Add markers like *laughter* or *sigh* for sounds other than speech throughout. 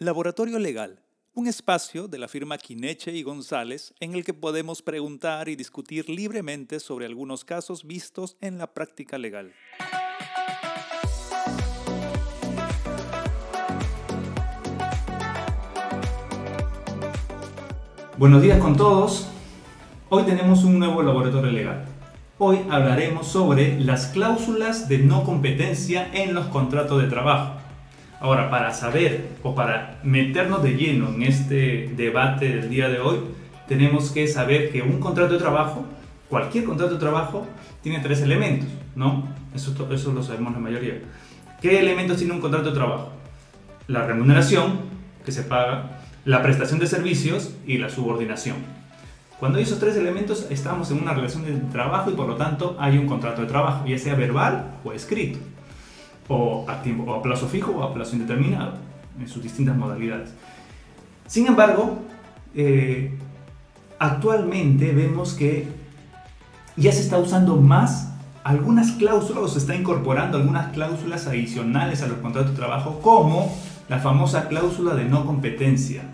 Laboratorio Legal, un espacio de la firma Quineche y González en el que podemos preguntar y discutir libremente sobre algunos casos vistos en la práctica legal. Buenos días con todos. Hoy tenemos un nuevo laboratorio legal. Hoy hablaremos sobre las cláusulas de no competencia en los contratos de trabajo. Ahora, para saber o para meternos de lleno en este debate del día de hoy, tenemos que saber que un contrato de trabajo, cualquier contrato de trabajo, tiene tres elementos, ¿no? Eso, eso lo sabemos la mayoría. ¿Qué elementos tiene un contrato de trabajo? La remuneración, que se paga, la prestación de servicios y la subordinación. Cuando hay esos tres elementos, estamos en una relación de trabajo y por lo tanto hay un contrato de trabajo, ya sea verbal o escrito, o a, tiempo, o a plazo fijo o a plazo indeterminado, en sus distintas modalidades. Sin embargo, eh, actualmente vemos que ya se está usando más algunas cláusulas o se está incorporando algunas cláusulas adicionales a los contratos de trabajo como la famosa cláusula de no competencia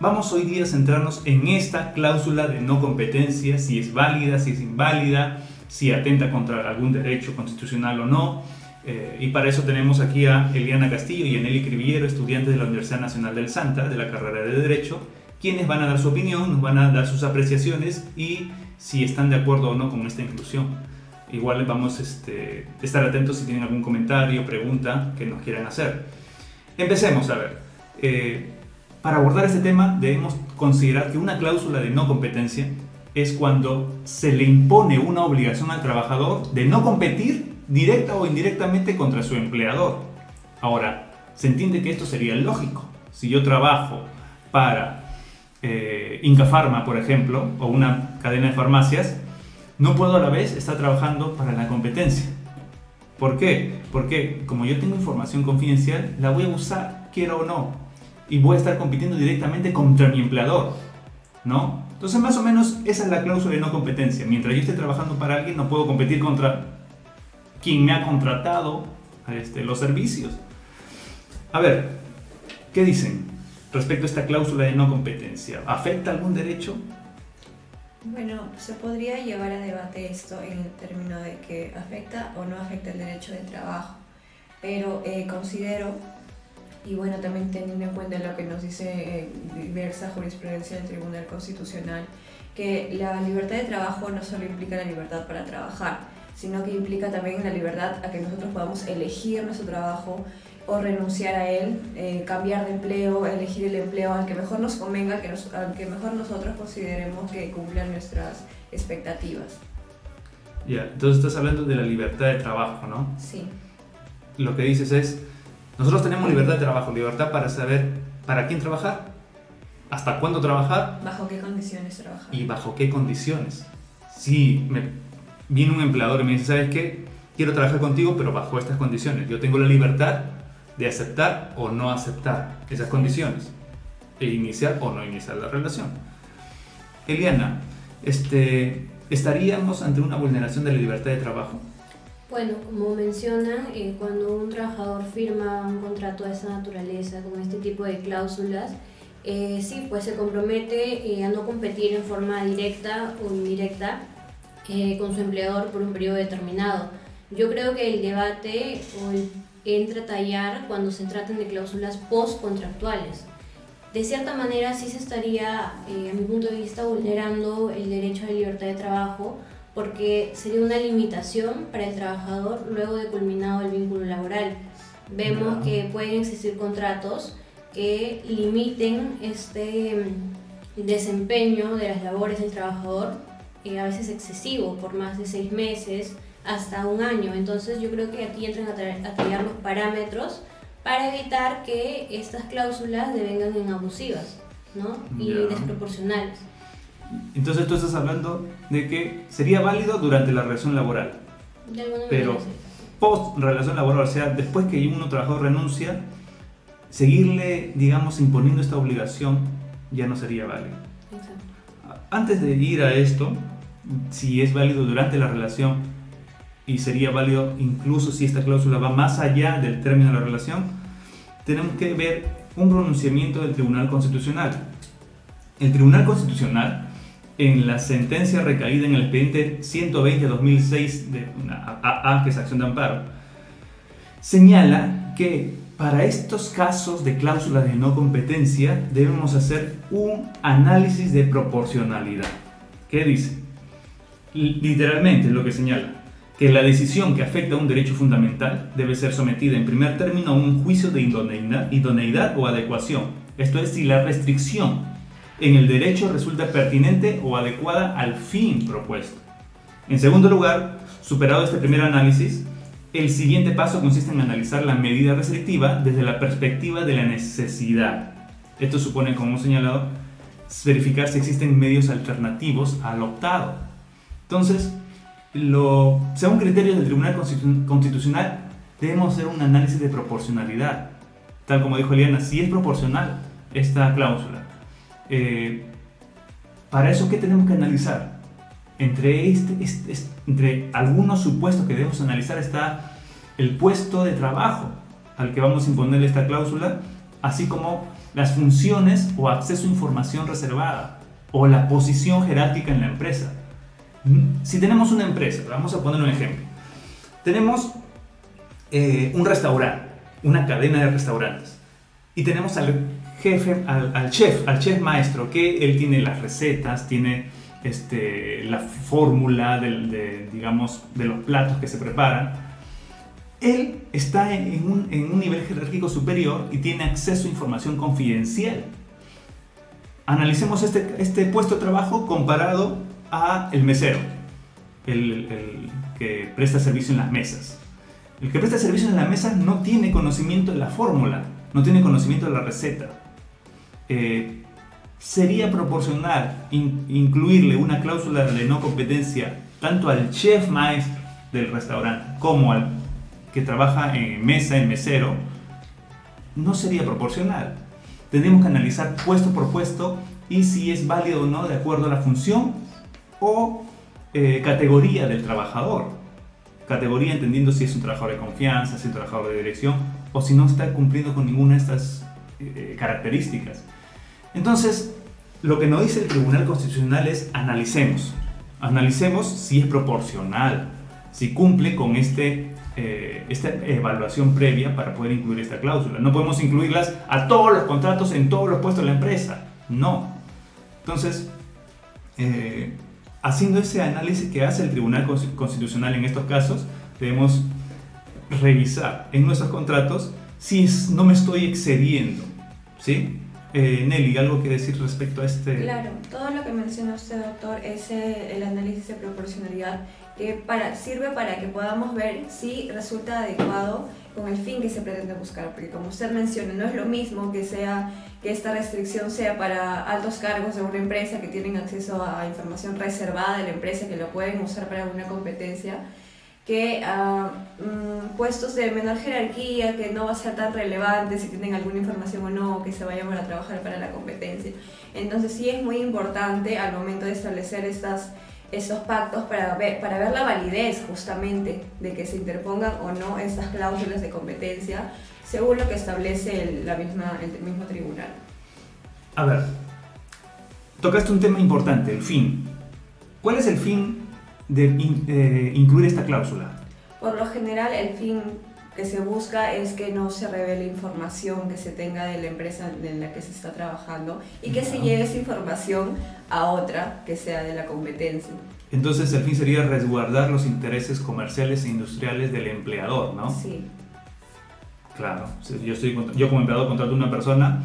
Vamos hoy día a centrarnos en esta cláusula de no competencia, si es válida, si es inválida, si atenta contra algún derecho constitucional o no. Eh, y para eso tenemos aquí a Eliana Castillo y a Nelly Criviero, estudiantes de la Universidad Nacional del Santa, de la carrera de Derecho, quienes van a dar su opinión, nos van a dar sus apreciaciones y si están de acuerdo o no con esta inclusión. Igual vamos a este, estar atentos si tienen algún comentario, pregunta que nos quieran hacer. Empecemos a ver. Eh, para abordar este tema debemos considerar que una cláusula de no competencia es cuando se le impone una obligación al trabajador de no competir directa o indirectamente contra su empleador. Ahora, se entiende que esto sería lógico. Si yo trabajo para eh, Inca Pharma, por ejemplo, o una cadena de farmacias, no puedo a la vez estar trabajando para la competencia. ¿Por qué? Porque como yo tengo información confidencial, la voy a usar, quiera o no y voy a estar compitiendo directamente contra mi empleador, ¿no? Entonces más o menos esa es la cláusula de no competencia. Mientras yo esté trabajando para alguien no puedo competir contra quien me ha contratado este, los servicios. A ver, ¿qué dicen respecto a esta cláusula de no competencia? ¿Afecta algún derecho? Bueno, se podría llevar a debate esto en el término de que afecta o no afecta el derecho del trabajo, pero eh, considero y bueno, también teniendo en cuenta lo que nos dice eh, diversa jurisprudencia del Tribunal Constitucional, que la libertad de trabajo no solo implica la libertad para trabajar, sino que implica también la libertad a que nosotros podamos elegir nuestro trabajo o renunciar a él, eh, cambiar de empleo, elegir el empleo al que mejor nos convenga, que al que mejor nosotros consideremos que cumpla nuestras expectativas. Ya, entonces estás hablando de la libertad de trabajo, ¿no? Sí. Lo que dices es, nosotros tenemos libertad de trabajo, libertad para saber para quién trabajar, hasta cuándo trabajar. ¿Bajo qué condiciones trabajar? Y bajo qué condiciones. Si me viene un empleador y me dice, ¿sabes qué? Quiero trabajar contigo, pero bajo estas condiciones. Yo tengo la libertad de aceptar o no aceptar esas condiciones. E iniciar o no iniciar la relación. Eliana, este, ¿estaríamos ante una vulneración de la libertad de trabajo? Bueno, como mencionan, eh, cuando un trabajador firma un contrato de esta naturaleza, con este tipo de cláusulas, eh, sí, pues se compromete eh, a no competir en forma directa o indirecta con su empleador por un periodo determinado. Yo creo que el debate entra a tallar cuando se tratan de cláusulas postcontractuales. De cierta manera sí se estaría, a mi punto de vista, vulnerando el derecho a la libertad de trabajo, porque sería una limitación para el trabajador luego de culminado el vínculo laboral. Vemos que pueden existir contratos que limiten este mm, desempeño de las labores del trabajador, eh, a veces excesivo, por más de seis meses hasta un año. Entonces yo creo que aquí entran a, tallar los parámetros para evitar que estas cláusulas devengan en abusivas ¿no? y desproporcionales. Entonces tú estás hablando de que sería válido durante la relación laboral. pero post relación laboral, o sea, después que uno trabajador renuncia, seguirle, digamos, imponiendo esta obligación ya no sería válido. Antes de ir a esto, si es válido durante la relación y sería válido incluso si esta cláusula va más allá del término de la relación, tenemos que ver un pronunciamiento del Tribunal Constitucional. El Tribunal Constitucional, en la sentencia recaída en el expediente 120-2006 de una AA, que es acción de amparo, señala que para estos casos de cláusulas de no competencia debemos hacer un análisis de proporcionalidad. ¿Qué dice? Literalmente lo que señala que la decisión que afecta a un derecho fundamental debe ser sometida en primer término a un juicio de idoneidad, o adecuación. Esto es, si la restricción en el derecho resulta pertinente o adecuada al fin propuesto. En segundo lugar, superado este primer análisis, el siguiente paso consiste en analizar la medida restrictiva desde la perspectiva de la necesidad. Esto supone, como hemos señalado, verificar si existen medios alternativos al optado. Entonces, lo, según criterios del Tribunal Constitucional, debemos hacer un análisis de proporcionalidad. Tal como dijo Eliana, si es proporcional esta cláusula. Eh, para eso, ¿qué tenemos que analizar? Entre, este, este, entre algunos supuestos que debemos analizar está el puesto de trabajo al que vamos a imponer esta cláusula, así como las funciones o acceso a información reservada o la posición jerárquica en la empresa. Si tenemos una empresa, vamos a poner un ejemplo. Tenemos eh, un restaurante, una cadena de restaurantes, y tenemos al jefe, al, chef, al chef maestro, que él tiene las recetas, tiene este, la fórmula de, digamos, de los platos que se preparan. Él está en un, en un nivel jerárquico superior y tiene acceso a información confidencial. Analicemos este, este puesto de trabajo comparado a el mesero, el, que presta servicio en las mesas. El que presta servicio en las mesas no tiene conocimiento de la fórmula, no tiene conocimiento de la receta. Eh, sería proporcional incluirle una cláusula de no competencia tanto al chef maestro del restaurante como al que trabaja en mesa, en mesero, no sería proporcional. Tenemos que analizar puesto por puesto y si es válido o no de acuerdo a la función o eh, categoría del trabajador. Categoría entendiendo si es un trabajador de confianza, si es un trabajador de dirección o si no está cumpliendo con ninguna de estas eh, características. Entonces, lo que nos dice el Tribunal Constitucional es analicemos. Analicemos si es proporcional, si cumple con este, eh, esta evaluación previa para poder incluir esta cláusula. No podemos incluirlas a todos los contratos en todos los puestos de la empresa. No. Entonces, haciendo ese análisis que hace el Tribunal Constitucional en estos casos, debemos revisar en nuestros contratos si no me estoy excediendo. ¿Sí? Eh, Nelly, ¿algo que decir respecto a este? Claro, todo lo que menciona usted, doctor, es eh, el análisis de proporcionalidad que para, sirve para que podamos ver si resulta adecuado con el fin que se pretende buscar, porque como usted menciona, no es lo mismo que sea que esta restricción sea para altos cargos de una empresa que tienen acceso a información reservada de la empresa que lo pueden usar para una competencia que a mm, puestos de menor jerarquía, que no va a ser tan relevante si tienen alguna información o no, que se vayan a trabajar para la competencia. Entonces sí es muy importante al momento de establecer estas esos pactos para ver, para ver la validez justamente de que se interpongan o no estas cláusulas de competencia según lo que establece el, la misma, el mismo tribunal. A ver, tocaste un tema importante, el fin. ¿Cuál es el fin de eh, incluir esta cláusula? Por lo general, el fin que se busca es que no se revele información que se tenga de la empresa en la que se está trabajando y que se lleve esa información a otra que sea de la competencia. Entonces el fin sería resguardar los intereses comerciales e industriales del empleador, ¿no? Sí. Claro, yo, estoy, yo como empleador contrato a una persona,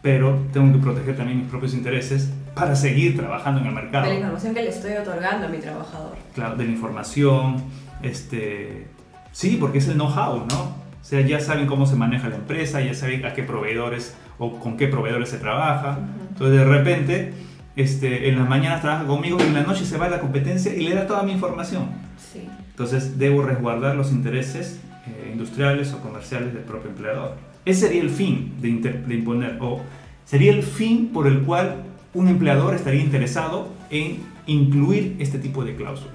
pero tengo que proteger también mis propios intereses para seguir trabajando en el mercado. De la información que le estoy otorgando a mi trabajador. Claro, de la información, este, Sí, porque es el know-how, ¿no? O sea, ya saben cómo se maneja la empresa, ya saben a qué proveedores o con qué proveedores se trabaja. Entonces, de repente, este, en las mañanas trabaja conmigo y en la noche se va a la competencia y le da toda mi información. Sí. Entonces, debo resguardar los intereses eh, industriales o comerciales del propio empleador. Ese sería el fin de, de imponer, o sería el fin por el cual un empleador estaría interesado en incluir este tipo de cláusulas.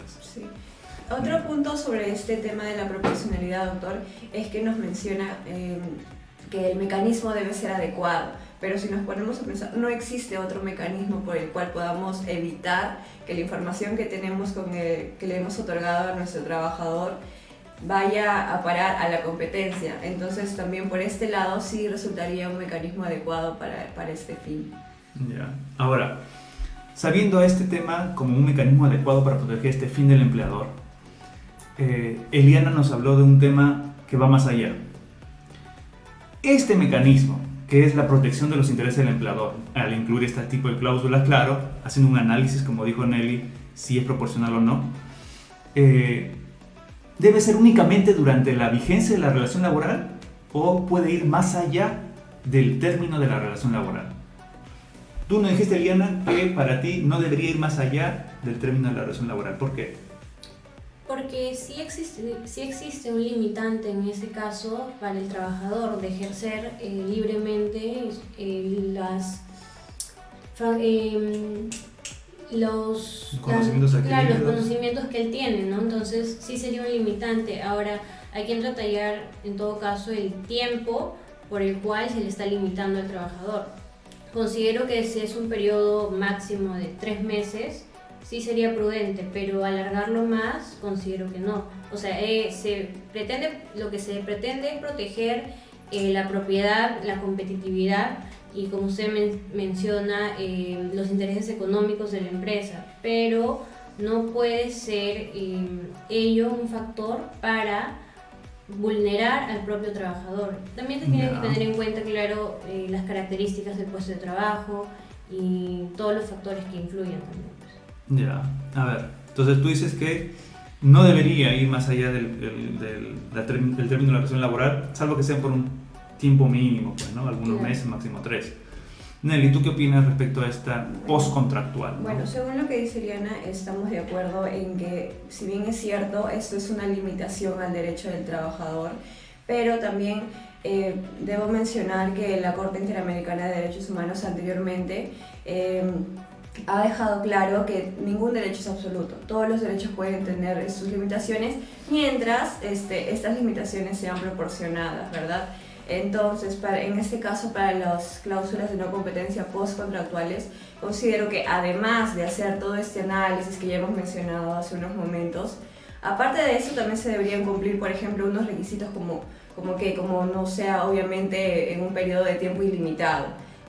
Otro punto sobre este tema de la proporcionalidad, doctor, es que nos menciona, em, que el mecanismo debe ser adecuado. Pero si nos ponemos a pensar, no existe otro mecanismo por el cual podamos evitar que la información que tenemos con que le hemos otorgado a nuestro trabajador vaya a parar a la competencia. Entonces también por este lado sí resultaría un mecanismo adecuado para, para este fin. Ya. Ahora, sabiendo este tema como un mecanismo adecuado para proteger este fin del empleador, eh, Eliana nos habló de un tema que va más allá. Este mecanismo, que es la protección de los intereses del empleador, al incluir este tipo de cláusulas, claro, haciendo un análisis, como dijo Nelly, si es proporcional o no, eh, debe ser únicamente durante la vigencia de la relación laboral o puede ir más allá del término de la relación laboral. Tú nos dijiste, Eliana, que para ti no debería ir más allá del término de la relación laboral. ¿Por qué? Porque sí existe, sí existe un limitante en ese caso para el trabajador de ejercer eh, libremente eh, las eh, los conocimientos, claro, los conocimientos que él tiene, ¿no? Entonces sí sería un limitante. Ahora hay que detallar en todo caso el tiempo por el cual se le está limitando al trabajador. Considero que si es un periodo máximo de tres meses, sí sería prudente, pero alargarlo más considero que no. O sea, eh, se pretende, lo que se pretende es proteger eh, la propiedad, la competitividad y como usted menciona, eh, los intereses económicos de la empresa, pero no puede ser eh, ello un factor para vulnerar al propio trabajador. También se tiene que tener en cuenta, claro, eh, las características del puesto de trabajo y todos los factores que influyen también. Pues. Ya, a ver, entonces tú dices que no debería ir más allá del, del, del, del término de la relación laboral, salvo que sea por un tiempo mínimo, pues, ¿no? Algunos meses, máximo tres. Nelly, ¿tú qué opinas respecto a esta postcontractual? Bueno, según lo que dice Liana, estamos de acuerdo en que, si bien es cierto, esto es una limitación al derecho del trabajador, pero también eh, debo mencionar que la Corte Interamericana de Derechos Humanos anteriormente eh, ha dejado claro que ningún derecho es absoluto. Todos los derechos pueden tener sus limitaciones mientras este, estas limitaciones sean proporcionadas, ¿verdad? Entonces, en este caso, para las cláusulas de no competencia postcontractuales, considero que además de hacer todo este análisis que ya hemos mencionado hace unos momentos, aparte de eso también se deberían cumplir, por ejemplo, unos requisitos como, como que como no sea obviamente en un periodo de tiempo ilimitado,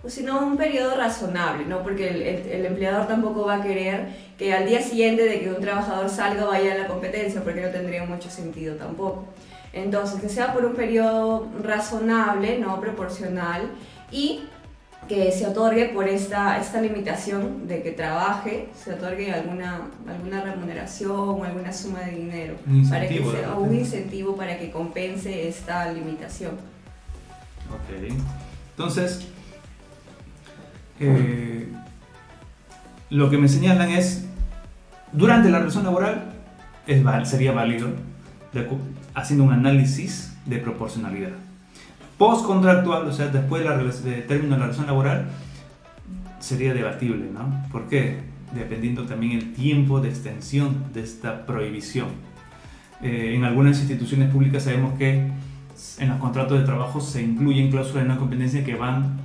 sino un periodo razonable, ¿no? porque el, el, empleador tampoco va a querer que al día siguiente de que un trabajador salga vaya a la competencia, porque no tendría mucho sentido tampoco. Entonces, que sea por un periodo razonable, no proporcional, y que se otorgue por esta, esta limitación de que trabaje, se otorgue alguna, alguna remuneración o alguna suma de dinero, un para que sea, un incentivo para que compense esta limitación. Ok, entonces, eh, lo que me señalan es, durante la relación laboral es, sería válido haciendo un análisis de proporcionalidad. Postcontractual, o sea, después del término de la relación laboral, sería debatible, ¿no? ¿Por qué? Dependiendo también el tiempo de extensión de esta prohibición. Eh, en algunas instituciones públicas sabemos que en los contratos de trabajo se incluyen cláusulas de no competencia que van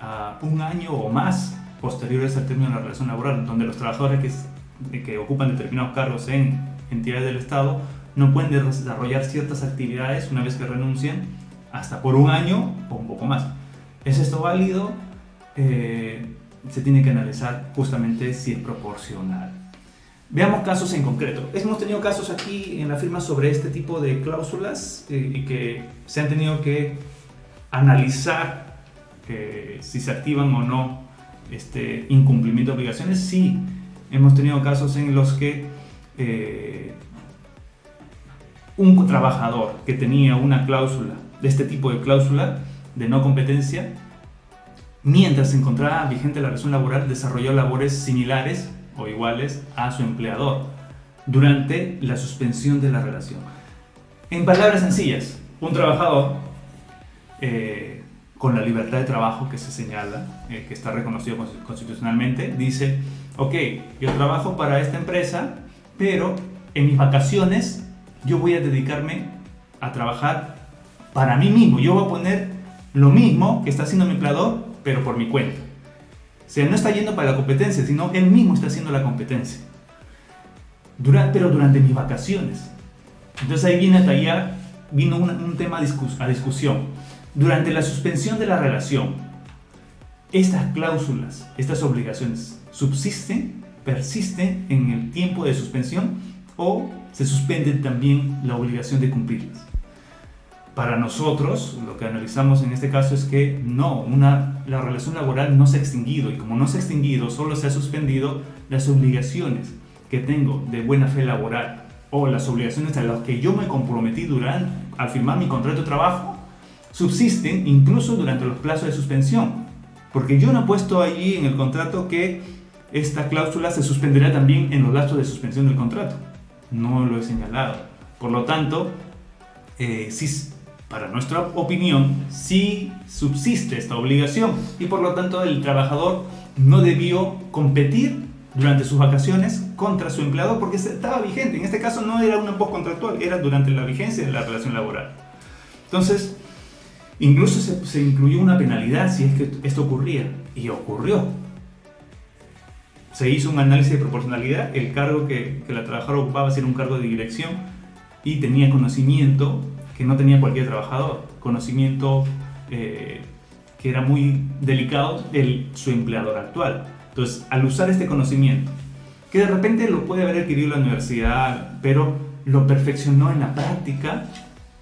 a un año o más posteriores al término de la relación laboral, donde los trabajadores que, ocupan determinados cargos en entidades del Estado no pueden desarrollar ciertas actividades una vez que renuncian hasta por un año o un poco más. ¿Es esto válido? Eh, se tiene que analizar justamente si es proporcional. Veamos casos en concreto. Hemos tenido casos aquí en la firma sobre este tipo de cláusulas eh, y que se han tenido que analizar eh, si se activan o no este incumplimiento de obligaciones. Sí, hemos tenido casos en los que un trabajador que tenía una cláusula, de este tipo de cláusula de no competencia, mientras se encontraba vigente la relación laboral, desarrolló labores similares o iguales a su empleador durante la suspensión de la relación. En palabras sencillas, un trabajador eh, con la libertad de trabajo que se señala, eh, que está reconocido constitucionalmente, dice, ok, yo trabajo para esta empresa, pero en mis vacaciones yo voy a dedicarme a trabajar para mí mismo. Yo voy a poner lo mismo que está haciendo mi empleador, pero por mi cuenta. O sea, no está yendo para la competencia, sino él mismo está haciendo la competencia. pero durante mis vacaciones. Entonces ahí viene hasta allá, vino un, tema a discusión. Durante la suspensión de la relación, estas cláusulas, estas obligaciones, ¿subsisten, persisten en el tiempo de suspensión o se suspende también la obligación de cumplirlas? Para nosotros, lo que analizamos en este caso es que no, la relación laboral no se ha extinguido y como no se ha extinguido, solo se ha suspendido las obligaciones que tengo de buena fe laboral o las obligaciones a las que yo me comprometí durante, al firmar mi contrato de trabajo, subsisten incluso durante los plazos de suspensión. Porque yo no he puesto allí en el contrato que esta cláusula se suspenderá también en los gastos de suspensión del contrato. No lo he señalado. Por lo tanto, eh, si para nuestra opinión, sí subsiste esta obligación y por lo tanto el trabajador no debió competir durante sus vacaciones contra su empleador porque estaba vigente. En este caso no era una postcontractual, era durante la vigencia de la relación laboral. Entonces, incluso se, incluyó una penalidad si es que esto ocurría y ocurrió. Se hizo un análisis de proporcionalidad, el cargo que, que la trabajadora ocupaba era un cargo de dirección y tenía conocimiento que no tenía cualquier trabajador, conocimiento eh, que era muy delicado de su empleador actual. Entonces, al usar este conocimiento, que de repente lo puede haber adquirido la universidad, pero lo perfeccionó en la práctica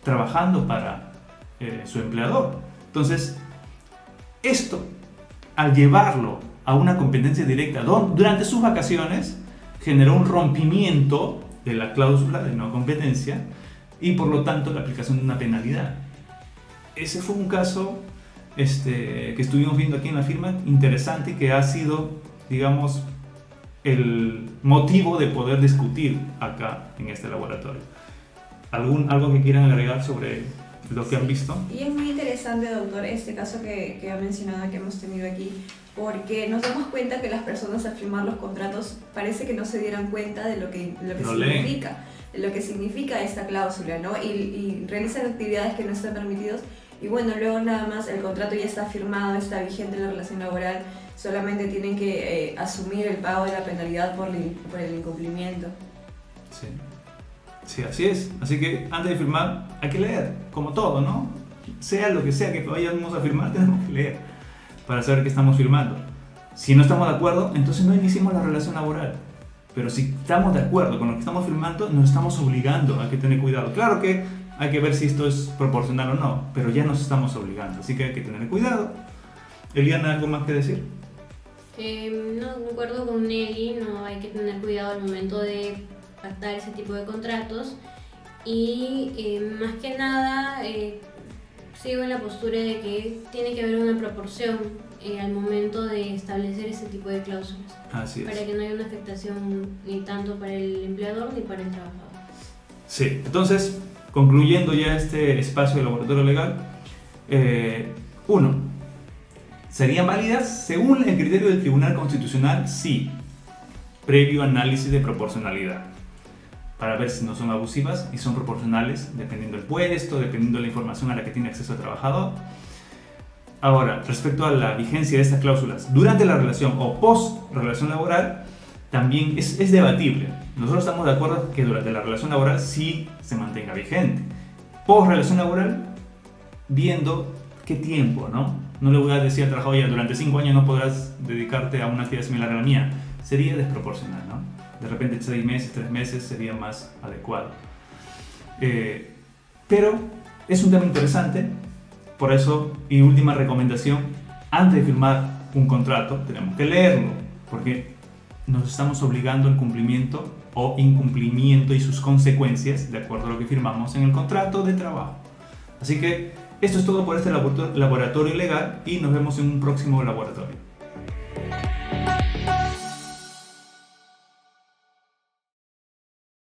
trabajando para eh, su empleador. Entonces, esto, al llevarlo a una competencia directa durante sus vacaciones, generó un rompimiento de la cláusula de no competencia y por lo tanto la aplicación de una penalidad. Ese fue un caso este, que estuvimos viendo aquí en la firma interesante que ha sido, digamos, el motivo de poder discutir acá en este laboratorio. ¿Algún, ¿Algo que quieran agregar sobre lo que han visto? Y es muy interesante, doctor, este caso que, que ha mencionado que hemos tenido aquí, porque nos damos cuenta que las personas al firmar los contratos parece que no se dieran cuenta de lo que, lo que significa lo que significa esta cláusula, ¿no? Y, y, realizan actividades que no están permitidos y bueno, luego nada más el contrato ya está firmado, está vigente la relación laboral, solamente tienen que eh, asumir el pago de la penalidad por, por el incumplimiento. Sí. Sí, así es. Así que antes de firmar hay que leer, como todo, ¿no? Sea lo que sea que vayamos a firmar, *laughs* tenemos que leer para saber qué estamos firmando. Si no estamos de acuerdo, entonces no iniciemos la relación laboral. Pero si estamos de acuerdo con lo que estamos firmando, nos estamos obligando a que tener cuidado. Claro que hay que ver si esto es proporcional o no, pero ya nos estamos obligando, así que hay que tener cuidado. Eliana, ¿algo más que decir? Eh, no, de acuerdo con Nelly, no hay que tener cuidado al momento de pactar ese tipo de contratos y eh, más que nada eh, sigo en la postura de que tiene que haber una proporción eh, al momento de establecer ese tipo de cláusulas. Así Para que no haya una afectación ni tanto para el empleador ni para el trabajador. Sí, entonces, concluyendo ya este espacio de laboratorio legal, eh, uno, ¿serían válidas según el criterio del Tribunal Constitucional? Sí, previo análisis de proporcionalidad para ver si no son abusivas y son proporcionales dependiendo del puesto, dependiendo de la información a la que tiene acceso el trabajador. Ahora, respecto a la vigencia de estas cláusulas durante la relación o post relación laboral, también es, es, debatible. Nosotros estamos de acuerdo que durante la relación laboral sí se mantenga vigente. Post relación laboral, viendo qué tiempo, ¿no? No le voy a decir al trabajador, ya durante cinco años no podrás dedicarte a una actividad similar a la mía. Sería desproporcional, ¿no? De repente seis meses, tres meses sería más adecuado. Eh, pero es un tema interesante por eso, y última recomendación, antes de firmar un contrato tenemos que leerlo, porque nos estamos obligando al cumplimiento o incumplimiento y sus consecuencias de acuerdo a lo que firmamos en el contrato de trabajo. Así que esto es todo por este laboratorio legal y nos vemos en un próximo laboratorio.